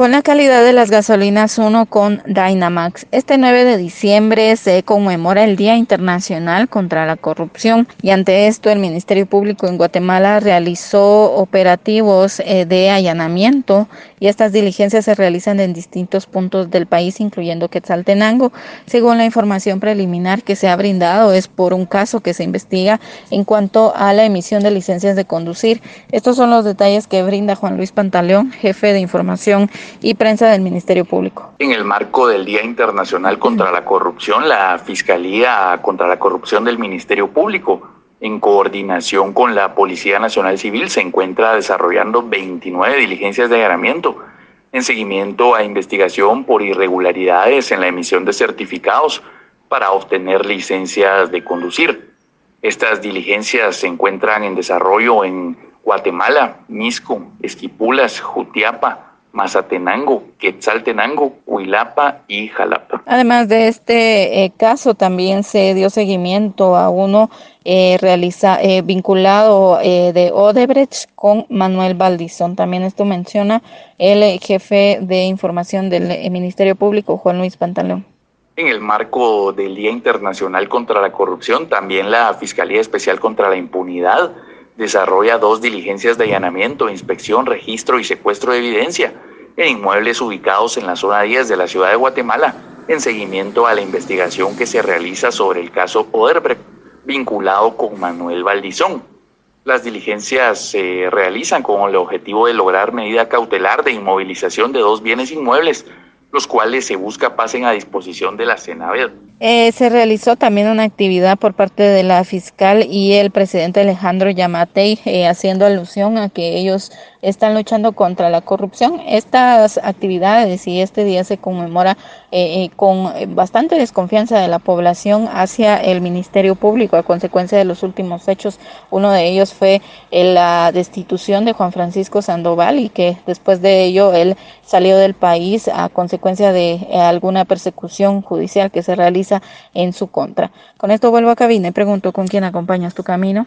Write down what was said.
con la calidad de las gasolinas 1 con Dynamax. Este 9 de diciembre se conmemora el Día Internacional contra la Corrupción y ante esto el Ministerio Público en Guatemala realizó operativos eh, de allanamiento y estas diligencias se realizan en distintos puntos del país, incluyendo Quetzaltenango. Según la información preliminar que se ha brindado, es por un caso que se investiga en cuanto a la emisión de licencias de conducir. Estos son los detalles que brinda Juan Luis Pantaleón, jefe de información y prensa del Ministerio Público. En el marco del Día Internacional contra la Corrupción, la Fiscalía contra la Corrupción del Ministerio Público, en coordinación con la Policía Nacional Civil, se encuentra desarrollando 29 diligencias de allanamiento en seguimiento a investigación por irregularidades en la emisión de certificados para obtener licencias de conducir. Estas diligencias se encuentran en desarrollo en Guatemala, Misco, Esquipulas, Jutiapa, Mazatenango, Quetzaltenango, Huilapa y Jalapa. Además de este eh, caso, también se dio seguimiento a uno eh, realiza, eh, vinculado de Odebrecht con Manuel Valdizón. También esto menciona el jefe de información del Ministerio Público, Juan Luis Pantalón. En el marco del Día Internacional contra la Corrupción, también la Fiscalía Especial contra la Impunidad desarrolla dos diligencias de allanamiento, inspección, registro y secuestro de evidencia en inmuebles ubicados en la zona 10 de la ciudad de Guatemala, en seguimiento a la investigación que se realiza sobre el caso Oderbrecht, vinculado con Manuel Valdizón. Las diligencias se realizan con el objetivo de lograr medida cautelar de inmovilización de dos bienes inmuebles, los cuales se busca pasen a disposición de la. Eh, se realizó también una actividad por parte de la fiscal y el presidente Alejandro Yamatei, eh, haciendo alusión a que ellos están luchando contra la corrupción. Estas actividades y este día se conmemora eh, con bastante desconfianza de la población hacia el Ministerio Público a consecuencia de los últimos hechos. Uno de ellos fue la destitución de Juan Francisco Sandoval y que después de ello él salió del país a consecuencia de alguna persecución judicial que se realiza en su contra. Con esto vuelvo a cabina y pregunto con quién acompañas tu camino.